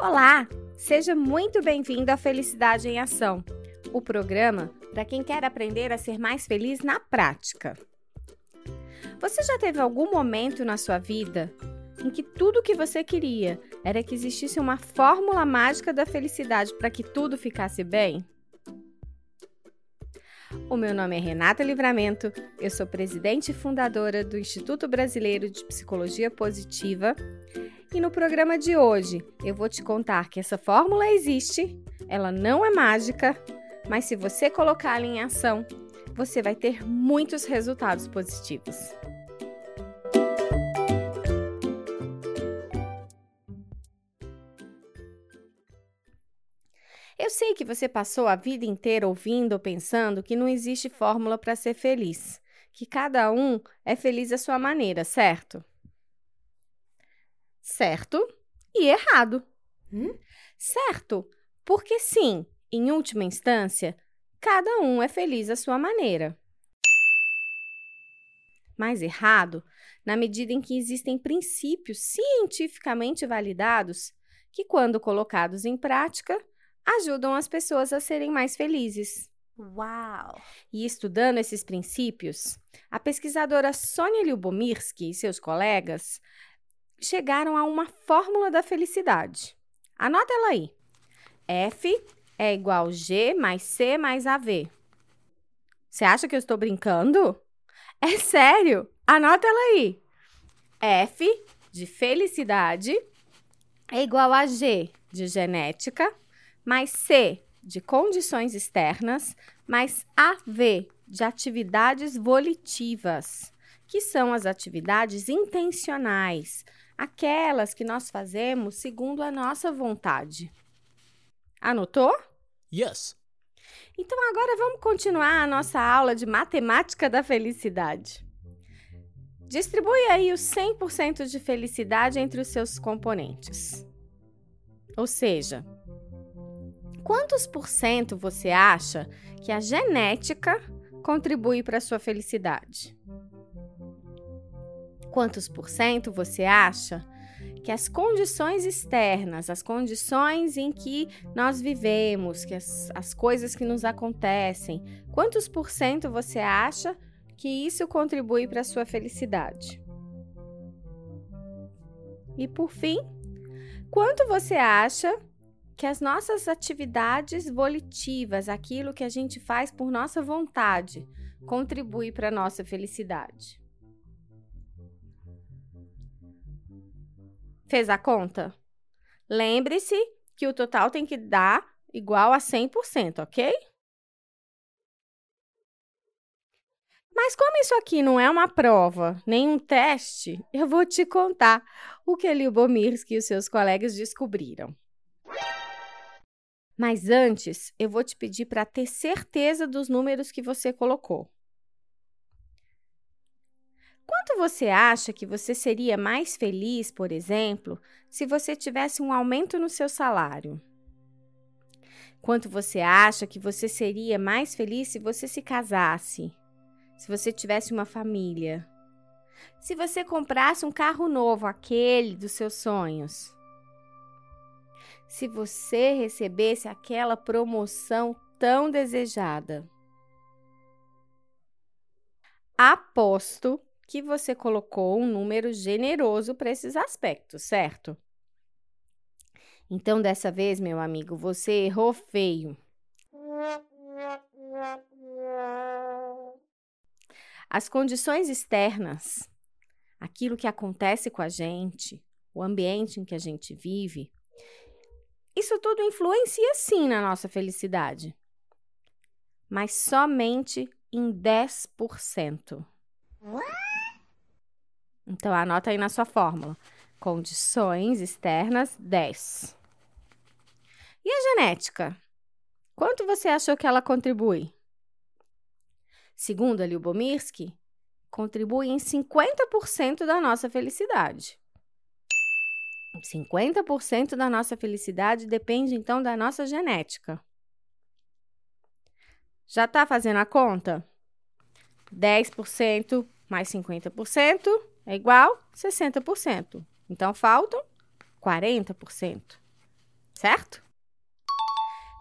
Olá, seja muito bem-vindo à Felicidade em Ação, o programa para quem quer aprender a ser mais feliz na prática. Você já teve algum momento na sua vida em que tudo o que você queria era que existisse uma fórmula mágica da felicidade para que tudo ficasse bem? O meu nome é Renata Livramento, eu sou presidente e fundadora do Instituto Brasileiro de Psicologia Positiva. E no programa de hoje eu vou te contar que essa fórmula existe, ela não é mágica, mas se você colocá-la em ação, você vai ter muitos resultados positivos. Eu sei que você passou a vida inteira ouvindo ou pensando que não existe fórmula para ser feliz, que cada um é feliz à sua maneira, certo? Certo e errado. Hum? Certo, porque sim, em última instância, cada um é feliz à sua maneira. Mas errado, na medida em que existem princípios cientificamente validados que, quando colocados em prática, ajudam as pessoas a serem mais felizes. Uau! E estudando esses princípios, a pesquisadora Sônia Lyubomirsky e seus colegas chegaram a uma fórmula da felicidade. Anota ela aí. F é igual G mais C mais AV. Você acha que eu estou brincando? É sério! Anota ela aí. F de felicidade é igual a G de genética mais C de condições externas, mais AV de atividades volitivas, que são as atividades intencionais, aquelas que nós fazemos segundo a nossa vontade. Anotou? Yes. Então agora vamos continuar a nossa aula de matemática da felicidade. Distribui aí os 100% de felicidade entre os seus componentes. Ou seja, quantos por cento você acha que a genética contribui para a sua felicidade? Quantos por cento você acha que as condições externas, as condições em que nós vivemos, que as, as coisas que nos acontecem, quantos por cento você acha que isso contribui para a sua felicidade? E por fim, quanto você acha que as nossas atividades volitivas, aquilo que a gente faz por nossa vontade, contribui para a nossa felicidade? Fez a conta? Lembre-se que o total tem que dar igual a 100%, ok? Mas como isso aqui não é uma prova, nem um teste, eu vou te contar o que Lyubomirsky e os seus colegas descobriram. Mas antes, eu vou te pedir para ter certeza dos números que você colocou. Quanto você acha que você seria mais feliz, por exemplo, se você tivesse um aumento no seu salário? Quanto você acha que você seria mais feliz se você se casasse? Se você tivesse uma família? Se você comprasse um carro novo, aquele dos seus sonhos? Se você recebesse aquela promoção tão desejada? Aposto que você colocou um número generoso para esses aspectos, certo? Então, dessa vez, meu amigo, você errou feio. As condições externas, aquilo que acontece com a gente, o ambiente em que a gente vive, isso tudo influencia sim na nossa felicidade, mas somente em 10%. Então, anota aí na sua fórmula. Condições externas, 10. E a genética? Quanto você achou que ela contribui? Segundo a Lyubomirsky, contribui em 50% da nossa felicidade. 50% da nossa felicidade depende então da nossa genética. Já está fazendo a conta? 10% mais 50% é igual a 60%. Então, faltam 40%. certo?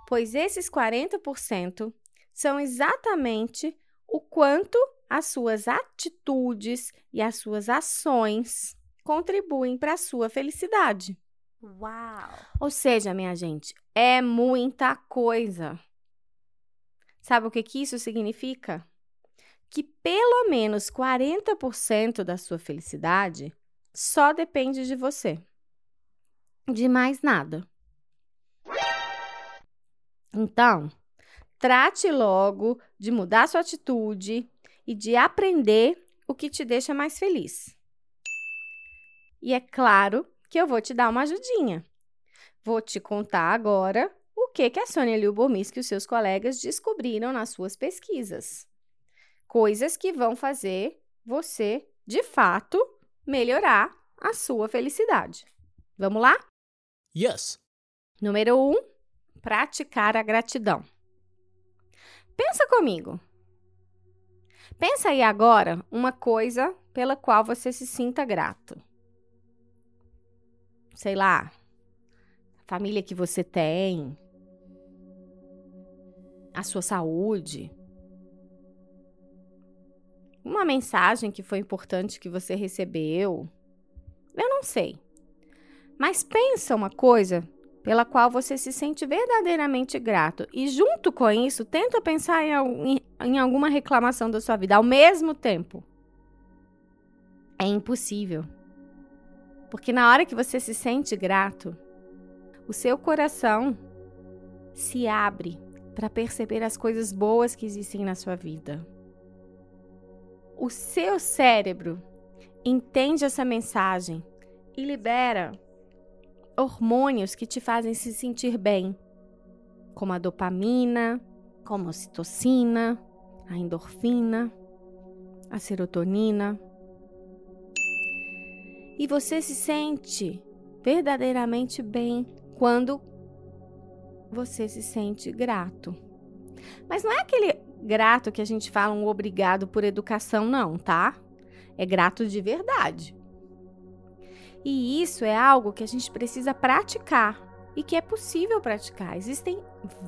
Pois esses 40% são exatamente o quanto as suas atitudes e as suas ações contribuem para a sua felicidade. Uau! Ou seja, minha gente, é muita coisa. Sabe o que, que isso significa? Que pelo menos 40% da sua felicidade só depende de você. De mais nada. Então, trate logo de mudar sua atitude e de aprender o que te deixa mais feliz. E é claro que eu vou te dar uma ajudinha. Vou te contar agora o que, que a Sônia Liubomisk e os seus colegas descobriram nas suas pesquisas. Coisas que vão fazer você, de fato, melhorar a sua felicidade. Vamos lá? Yes. Número 1. Um, praticar a gratidão. Pensa comigo. Pensa aí agora uma coisa pela qual você se sinta grato. Sei lá, a família que você tem, a sua saúde, uma mensagem que foi importante que você recebeu. Eu não sei. Mas pensa uma coisa pela qual você se sente verdadeiramente grato. E junto com isso, tenta pensar em, em, alguma reclamação da sua vida ao mesmo tempo. É impossível. Porque na hora que você se sente grato, o seu coração se abre para perceber as coisas boas que existem na sua vida. O seu cérebro entende essa mensagem e libera hormônios que te fazem se sentir bem, como a dopamina, como a ocitocina, a endorfina, a serotonina. E você se sente verdadeiramente bem quando você se sente grato. Mas não é aquele grato que a gente fala um obrigado por educação, não, tá? É grato de verdade. E isso é algo que a gente precisa praticar e que é possível praticar. Existem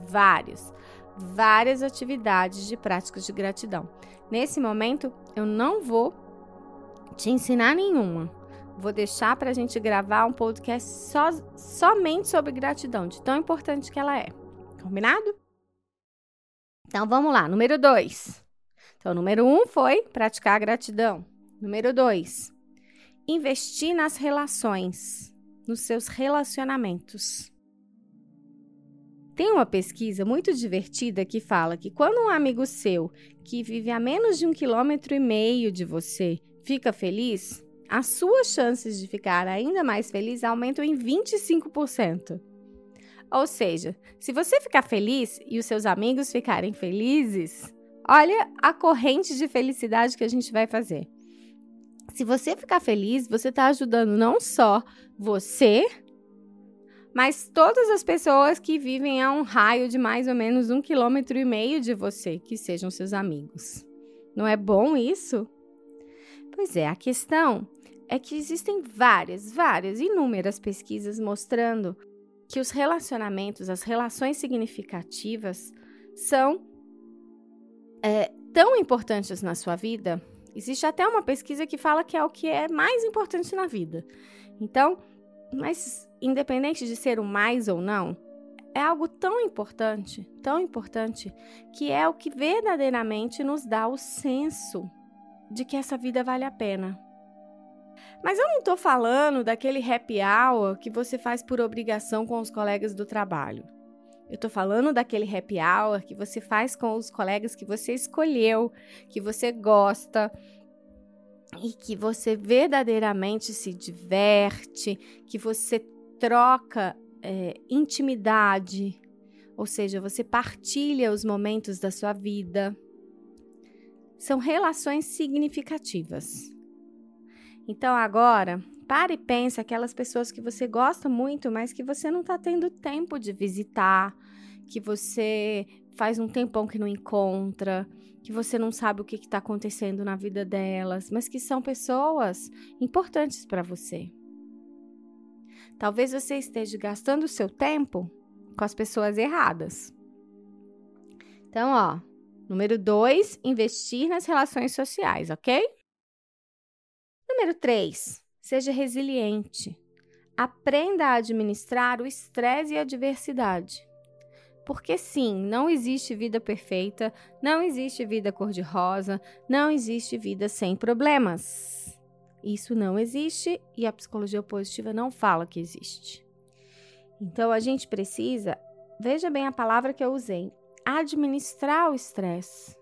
vários, várias atividades de práticas de gratidão. Nesse momento, eu não vou te ensinar nenhuma. Vou deixar para a gente gravar um podcast só, somente sobre gratidão, de tão importante que ela é. Combinado? Então vamos lá. Número dois. Então, número um foi praticar a gratidão. Número dois, investir nas relações, nos seus relacionamentos. Tem uma pesquisa muito divertida que fala que quando um amigo seu que vive a menos de um quilômetro e meio de você fica feliz, as suas chances de ficar ainda mais feliz aumentam em 25%. Ou seja, se você ficar feliz e os seus amigos ficarem felizes, olha a corrente de felicidade que a gente vai fazer. Se você ficar feliz, você está ajudando não só você, mas todas as pessoas que vivem a um raio de mais ou menos um quilômetro e meio de você, que sejam seus amigos. Não é bom isso? Pois é, a questão é que existem várias, várias, inúmeras pesquisas mostrando que os relacionamentos, as relações significativas, são é, tão importantes na sua vida Existe até uma pesquisa que fala que é o que é mais importante na vida. Então, mas independente de ser o mais ou não, é algo tão importante, tão importante, que é o que verdadeiramente nos dá o senso de que essa vida vale a pena. Mas eu não estou falando daquele happy hour que você faz por obrigação com os colegas do trabalho. Eu tô falando daquele happy hour que você faz com os colegas que você escolheu, que você gosta e que você verdadeiramente se diverte, que você troca é, intimidade, ou seja, você partilha os momentos da sua vida. São relações significativas. Então agora, Pare e pense aquelas pessoas que você gosta muito, mas que você não está tendo tempo de visitar, que você faz um tempão que não encontra, que você não sabe o que está acontecendo na vida delas, mas que são pessoas importantes para você. Talvez você esteja gastando o seu tempo com as pessoas erradas. Então, ó, número dois, investir nas relações sociais, ok? Número três, seja resiliente. Aprenda a administrar o estresse e a adversidade. Porque sim, não existe vida perfeita, não existe vida cor-de-rosa, não existe vida sem problemas. Isso não existe e a psicologia positiva não fala que existe. Então a gente precisa, veja bem a palavra que eu usei, administrar o estresse,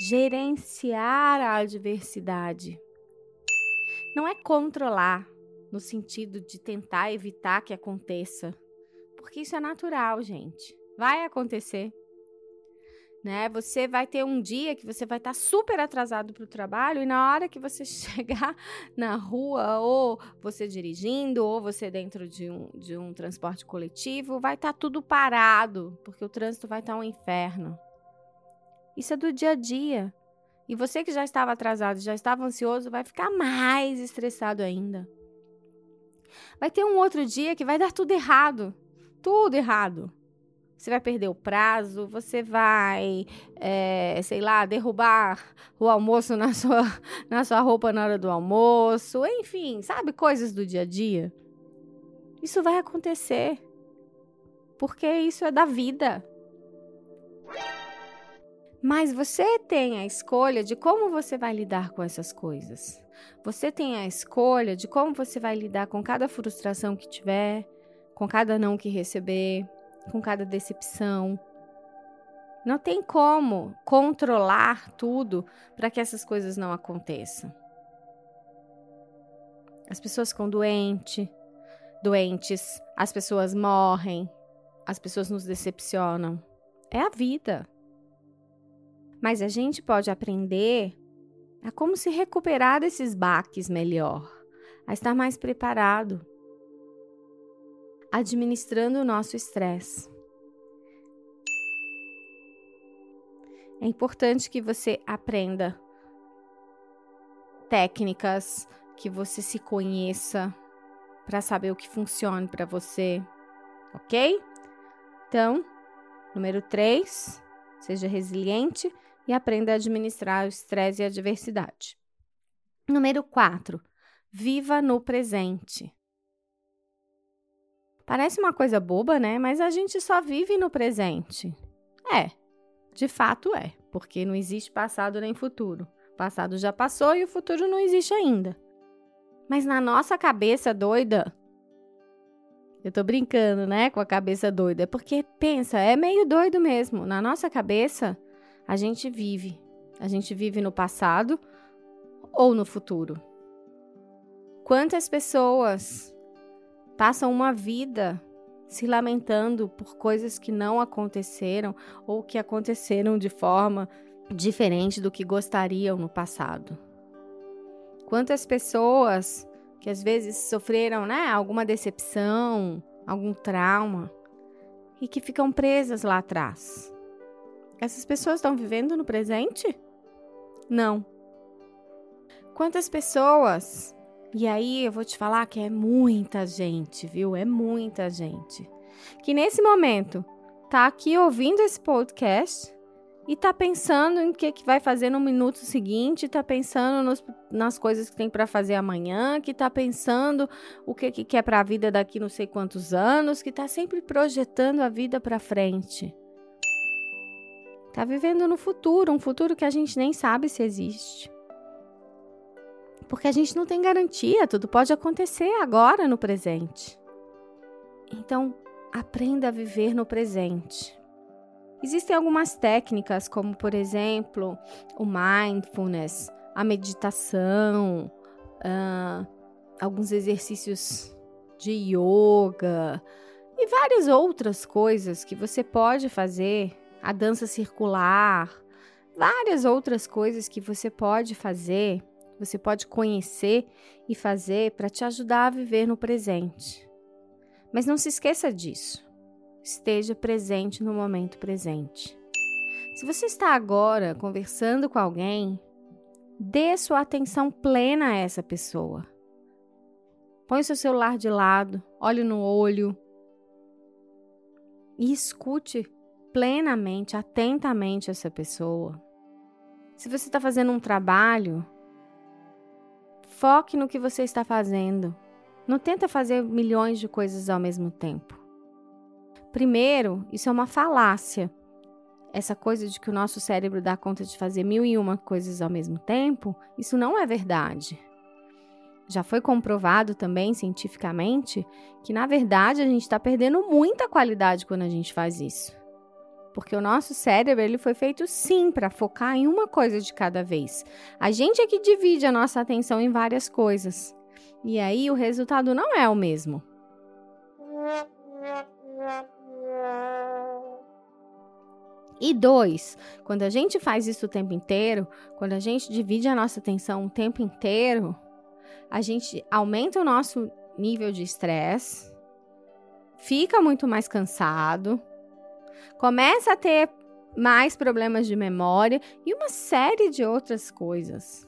gerenciar a adversidade. Não é controlar no sentido de tentar evitar que aconteça, porque isso é natural, gente. Vai acontecer. Né? Você vai ter um dia que você vai estar tá super atrasado para o trabalho e na hora que você chegar na rua, ou você dirigindo, ou você dentro de um, de um transporte coletivo, vai estar tá tudo parado, porque o trânsito vai estar tá um inferno. Isso é do dia a dia. E você que já estava atrasado, já estava ansioso, vai ficar mais estressado ainda. Vai ter um outro dia que vai dar tudo errado. Tudo errado. Você vai perder o prazo, você vai, é, sei lá, derrubar o almoço na sua, na sua roupa na hora do almoço, enfim, sabe, coisas do dia a dia. Isso vai acontecer. Porque isso é da vida. Mas você tem a escolha de como você vai lidar com essas coisas. Você tem a escolha de como você vai lidar com cada frustração que tiver, com cada não que receber com cada decepção. Não tem como controlar tudo para que essas coisas não aconteçam. As pessoas ficam doentes, doentes, as pessoas morrem, as pessoas nos decepcionam. É a vida. Mas a gente pode aprender a como se recuperar desses baques melhor, a estar mais preparado administrando o nosso estresse. É importante que você aprenda técnicas, que você se conheça para saber o que funciona para você, ok? Então, número 3, seja resiliente e aprenda a administrar o estresse e a adversidade. Número 4, viva no presente. Parece uma coisa boba, né? Mas a gente só vive no presente. É, de fato é, porque não existe passado nem futuro. O passado já passou e o futuro não existe ainda. Mas na nossa cabeça doida, eu tô brincando, né, com a cabeça doida, porque pensa, é meio doido mesmo. Na nossa cabeça, a gente vive. A gente vive no passado ou no futuro. Quantas pessoas passam uma vida se lamentando por coisas que não aconteceram ou que aconteceram de forma diferente do que gostariam no passado. Quantas pessoas que às vezes sofreram, né, alguma decepção, algum trauma e que ficam presas lá atrás. Essas pessoas estão vivendo no presente? Não. Quantas pessoas e aí eu vou te falar que é muita gente, viu? É muita gente. Que nesse momento tá aqui ouvindo esse podcast e tá pensando em o que, que vai fazer no minuto seguinte, tá pensando nos, nas coisas que tem para fazer amanhã, que tá pensando o que, que quer para a vida daqui não sei quantos anos, que tá sempre projetando a vida para frente. Tá vivendo no futuro, um futuro que a gente nem sabe se existe. Porque a gente não tem garantia, tudo pode acontecer agora no presente. Então, aprenda a viver no presente. Existem algumas técnicas, como por exemplo o mindfulness, a meditação, uh, alguns exercícios de yoga e várias outras coisas que você pode fazer, a dança circular, várias outras coisas que você pode fazer você pode conhecer e fazer para te ajudar a viver no presente. Mas não se esqueça disso. Esteja presente no momento presente. Se você está agora conversando com alguém, dê sua atenção plena a essa pessoa. Põe seu celular de lado, olhe no olho e escute plenamente, atentamente essa pessoa. Se você está fazendo um trabalho, foque no que você está fazendo. Não tenta fazer milhões de coisas ao mesmo tempo. Primeiro, isso é uma falácia. Essa coisa de que o nosso cérebro dá conta de fazer mil e uma coisas ao mesmo tempo, isso não é verdade. Já foi comprovado também cientificamente que, na verdade, a gente está perdendo muita qualidade quando a gente faz isso. Porque o nosso cérebro ele foi feito sim para focar em uma coisa de cada vez. A gente é que divide a nossa atenção em várias coisas. E aí o resultado não é o mesmo. E dois, quando a gente faz isso o tempo inteiro, quando a gente divide a nossa atenção o tempo inteiro, a gente aumenta o nosso nível de estresse, fica muito mais cansado, começa a ter mais problemas de memória e uma série de outras coisas.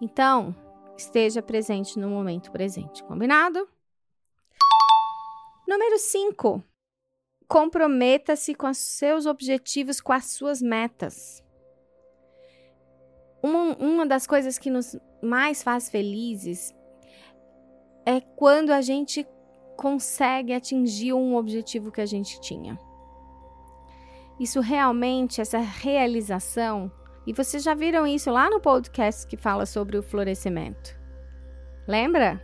Então, esteja presente no momento presente, combinado? Número 5. Comprometa-se com os seus objetivos, com as suas metas. Uma, uma das coisas que nos mais faz felizes é quando a gente consegue atingir um objetivo que a gente tinha. Isso realmente, essa realização, e vocês já viram isso lá no podcast que fala sobre o florescimento. Lembra?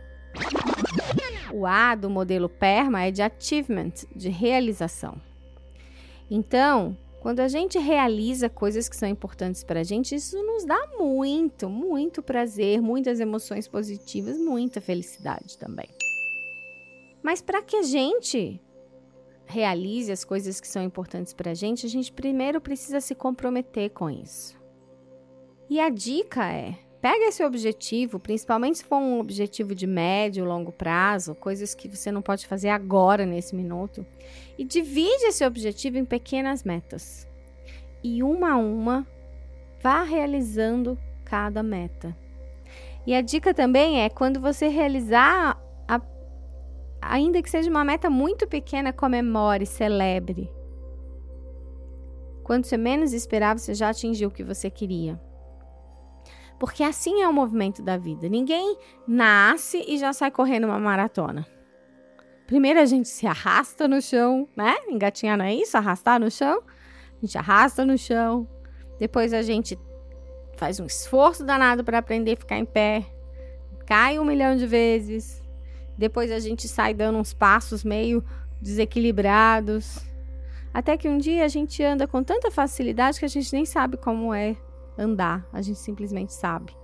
O A do modelo PERMA é de achievement, de realização. Então, quando a gente realiza coisas que são importantes para a gente, isso nos dá muito, muito prazer, muitas emoções positivas, muita felicidade também. Mas para que a gente realize as coisas que são importantes para a gente, a gente primeiro precisa se comprometer com isso. E a dica é: pega esse objetivo, principalmente se for um objetivo de médio, longo prazo, coisas que você não pode fazer agora nesse minuto, e divide esse objetivo em pequenas metas. E uma a uma, vá realizando cada meta. E a dica também é quando você realizar, ainda que seja uma meta muito pequena, comemore, celebre. Quando você menos esperava, você já atingiu o que você queria. Porque assim é o movimento da vida. Ninguém nasce e já sai correndo uma maratona. Primeiro a gente se arrasta no chão, né? Engatinhar não é isso? Arrastar no chão. A gente arrasta no chão. Depois a gente faz um esforço danado para aprender a ficar em pé. Cai um milhão de vezes. Depois a gente sai dando uns passos meio desequilibrados. Até que um dia a gente anda com tanta facilidade que a gente nem sabe como é andar. A gente simplesmente sabe.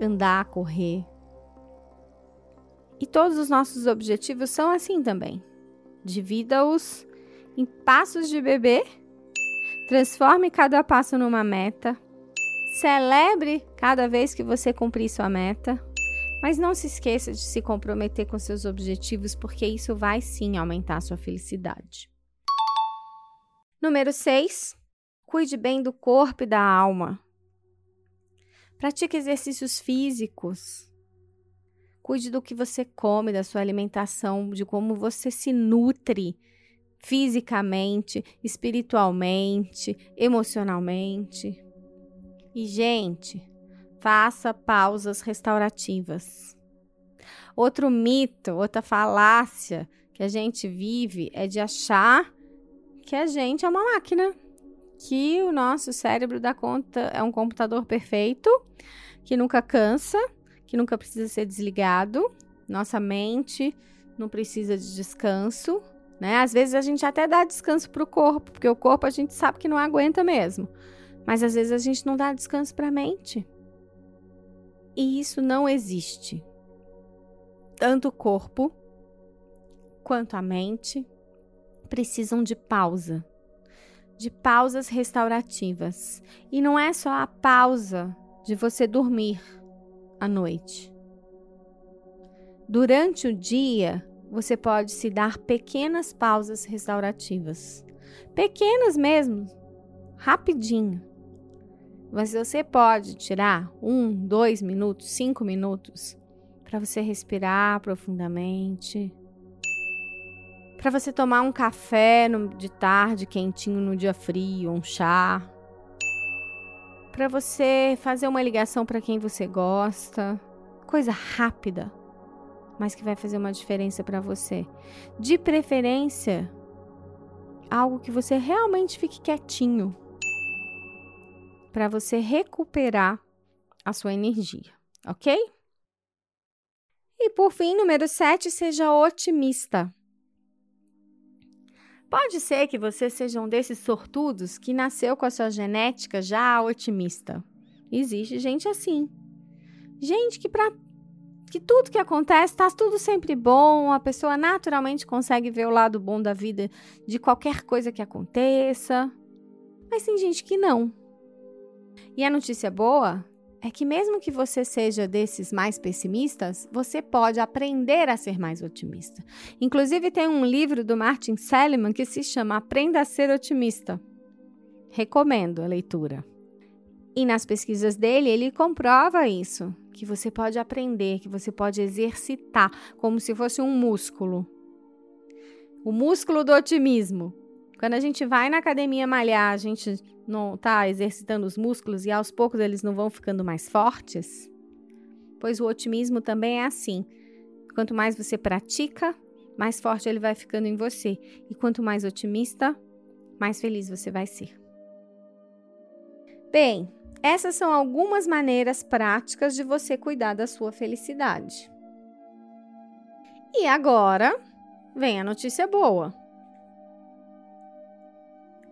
Andar, correr, e todos os nossos objetivos são assim também. Divida-os em passos de bebê, transforme cada passo numa meta, celebre cada vez que você cumprir sua meta, mas não se esqueça de se comprometer com seus objetivos, porque isso vai sim aumentar sua felicidade. Número 6. Cuide bem do corpo e da alma. Pratique exercícios físicos. Cuide do que você come, da sua alimentação, de como você se nutre fisicamente, espiritualmente, emocionalmente. E, gente, faça pausas restaurativas. Outro mito, outra falácia que a gente vive é de achar que a gente é uma máquina, que o nosso cérebro dá conta, é um computador perfeito, que nunca cansa que nunca precisa ser desligado. Nossa mente não precisa de descanso, né? Às vezes a gente até dá descanso para o corpo, porque o corpo a gente sabe que não aguenta mesmo. Mas às vezes a gente não dá descanso para a mente. E isso não existe. Tanto o corpo quanto a mente precisam de pausa, de pausas restaurativas. E não é só a pausa de você dormir à noite. Durante o dia, você pode se dar pequenas pausas restaurativas. Pequenas mesmo, rapidinho. Mas você pode tirar um, dois minutos, cinco minutos para você respirar profundamente, para você tomar um café de tarde quentinho no dia frio, um chá, para você fazer uma ligação para quem você gosta, coisa rápida, mas que vai fazer uma diferença para você. De preferência, algo que você realmente fique quietinho, para você recuperar a sua energia, ok? E por fim, número 7, seja otimista. Pode ser que você seja um desses sortudos que nasceu com a sua genética já otimista. Existe gente assim. Gente que para que tudo que acontece está tudo sempre bom, a pessoa naturalmente consegue ver o lado bom da vida de qualquer coisa que aconteça. Mas tem gente que não. E a notícia boa é que, mesmo que você seja desses mais pessimistas, você pode aprender a ser mais otimista. Inclusive, tem um livro do Martin Seligman que se chama Aprenda a Ser Otimista. Recomendo a leitura. E nas pesquisas dele, ele comprova isso, que você pode aprender, que você pode exercitar, como se fosse um músculo. O músculo do otimismo. Quando a gente vai na academia malhar, a gente não está exercitando os músculos e aos poucos eles não vão ficando mais fortes? Pois o otimismo também é assim. Quanto mais você pratica, mais forte ele vai ficando em você. E quanto mais otimista, mais feliz você vai ser. Bem, essas são algumas maneiras práticas de você cuidar da sua felicidade. E agora vem a notícia boa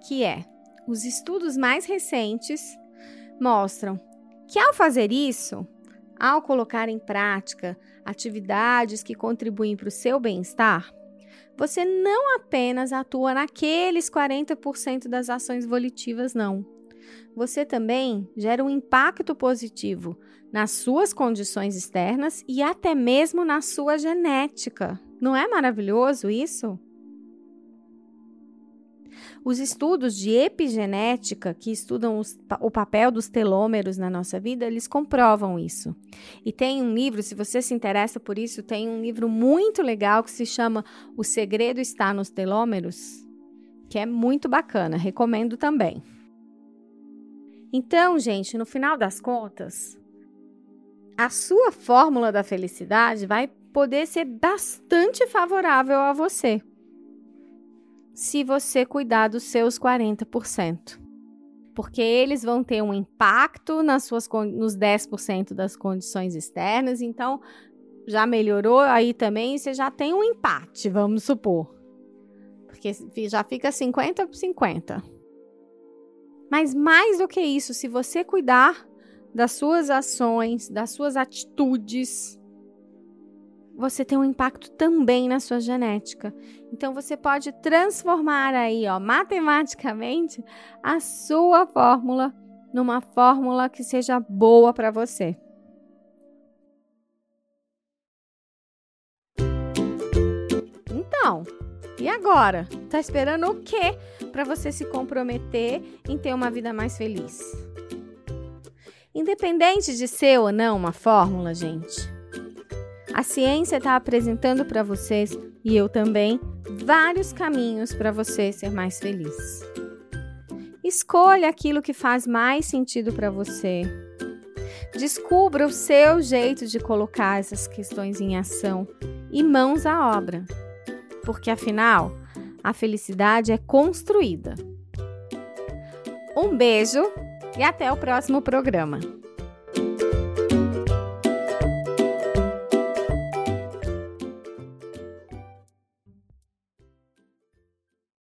que é: os estudos mais recentes mostram que ao fazer isso, ao colocar em prática atividades que contribuem para o seu bem-estar, você não apenas atua naqueles 40% das ações volitivas, não. Você também gera um impacto positivo nas suas condições externas e até mesmo na sua genética. Não é maravilhoso isso? Os estudos de epigenética, que estudam os, o papel dos telômeros na nossa vida, eles comprovam isso. E tem um livro, se você se interessa por isso, tem um livro muito legal que se chama O Segredo Está nos Telômeros, que é muito bacana, recomendo também. Então, gente, no final das contas, a sua fórmula da felicidade vai poder ser bastante favorável a você se você cuidar dos seus 40%. Porque eles vão ter um impacto nas suas, nos 10% das condições externas, então já melhorou aí também, você já tem um empate, vamos supor. Porque já fica 50 por 50. Mas mais do que isso, se você cuidar das suas ações, das suas atitudes, você tem um impacto também na sua genética. Então você pode transformar aí, ó, matematicamente, a sua fórmula numa fórmula que seja boa para você. Então, e agora? Tá esperando o quê para você se comprometer em ter uma vida mais feliz? Independente de ser ou não uma fórmula, gente, a ciência está apresentando para vocês e eu também vários caminhos para você ser mais feliz. Escolha aquilo que faz mais sentido para você. Descubra o seu jeito de colocar essas questões em ação e mãos à obra. Porque afinal, a felicidade é construída. Um beijo e até o próximo programa.